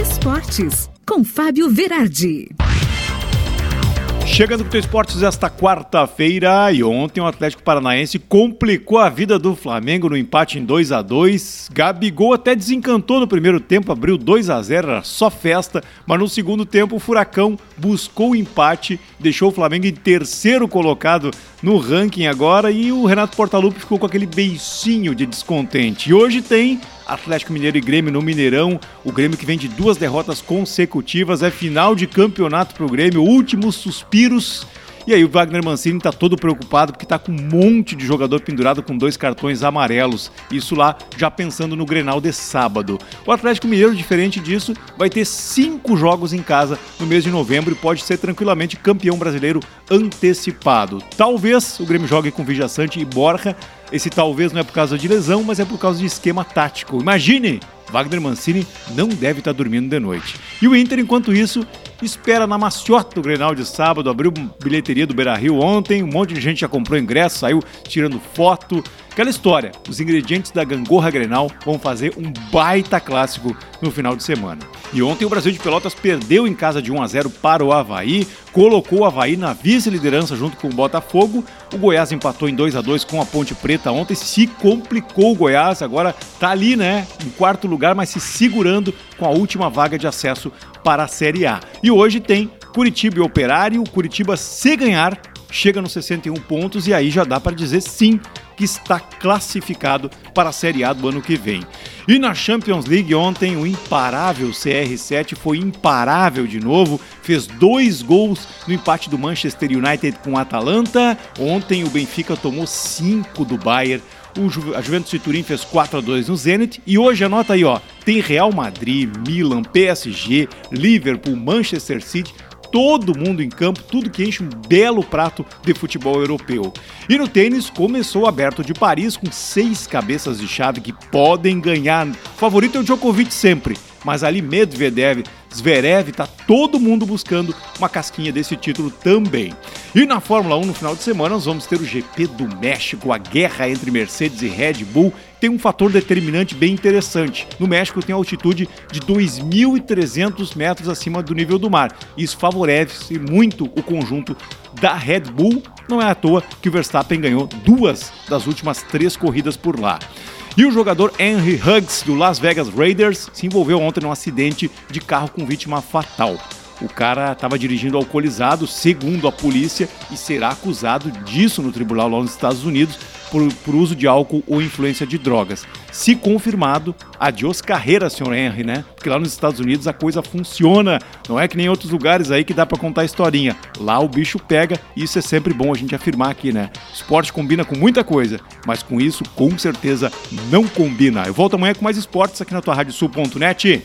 Esportes, com Fábio Verardi. Chegando com o Esportes esta quarta-feira e ontem o Atlético Paranaense complicou a vida do Flamengo no empate em 2 a 2 Gabigol até desencantou no primeiro tempo, abriu 2 a 0 era só festa, mas no segundo tempo o Furacão buscou o empate, deixou o Flamengo em terceiro colocado no ranking agora e o Renato Portaluppi ficou com aquele beicinho de descontente. E hoje tem Atlético Mineiro e Grêmio no Mineirão. O Grêmio que vem de duas derrotas consecutivas, é final de campeonato para o Grêmio, últimos suspiros e aí o Wagner Mancini tá todo preocupado porque tá com um monte de jogador pendurado com dois cartões amarelos. Isso lá já pensando no Grenal de sábado. O Atlético Mineiro, diferente disso, vai ter cinco jogos em casa no mês de novembro e pode ser tranquilamente campeão brasileiro antecipado. Talvez o Grêmio jogue com Vijaçante e Borja. Esse talvez não é por causa de lesão, mas é por causa de esquema tático. Imagine! Wagner Mancini não deve estar dormindo de noite. E o Inter, enquanto isso, espera na maciota do Grenal de sábado, abriu bilheteria do Beira-Rio ontem, um monte de gente já comprou ingresso, saiu tirando foto. Aquela história, os ingredientes da gangorra Grenal vão fazer um baita clássico no final de semana. E ontem o Brasil de Pelotas perdeu em casa de 1 a 0 para o Havaí, colocou o Havaí na vice-liderança junto com o Botafogo. O Goiás empatou em 2 a 2 com a Ponte Preta ontem, se complicou o Goiás, agora tá ali, né, em quarto lugar, mas se segurando com a última vaga de acesso para a Série A. E hoje tem Curitiba e Operário, Curitiba se ganhar chega nos 61 pontos e aí já dá para dizer sim que está classificado para a Série A do ano que vem. E na Champions League ontem o imparável CR7 foi imparável de novo, fez dois gols no empate do Manchester United com o Atalanta. Ontem o Benfica tomou cinco do Bayern. O Ju a Juventus de Turim fez 4 a 2 no Zenit e hoje anota aí, ó, tem Real Madrid, Milan, PSG, Liverpool, Manchester City, todo mundo em campo, tudo que enche um belo prato de futebol europeu. E no tênis, começou o aberto de Paris com seis cabeças de chave que podem ganhar. O favorito é o Djokovic sempre, mas ali Medvedev, Zverev, tá todo mundo buscando uma casquinha desse título também. E na Fórmula 1 no final de semana nós vamos ter o GP do México, a guerra entre Mercedes e Red Bull. Tem um fator determinante bem interessante. No México tem altitude de 2.300 metros acima do nível do mar. Isso favorece muito o conjunto da Red Bull. Não é à toa que o Verstappen ganhou duas das últimas três corridas por lá. E o jogador Henry Huggs, do Las Vegas Raiders, se envolveu ontem num acidente de carro com vítima fatal. O cara estava dirigindo alcoolizado, segundo a polícia, e será acusado disso no tribunal lá nos Estados Unidos por, por uso de álcool ou influência de drogas. Se confirmado, adiós carreira, senhor Henry, né? Porque lá nos Estados Unidos a coisa funciona. Não é que nem em outros lugares aí que dá para contar historinha. Lá o bicho pega e isso é sempre bom a gente afirmar aqui, né? Esporte combina com muita coisa, mas com isso, com certeza, não combina. Eu volto amanhã com mais esportes aqui na tua Rádio Sul.net.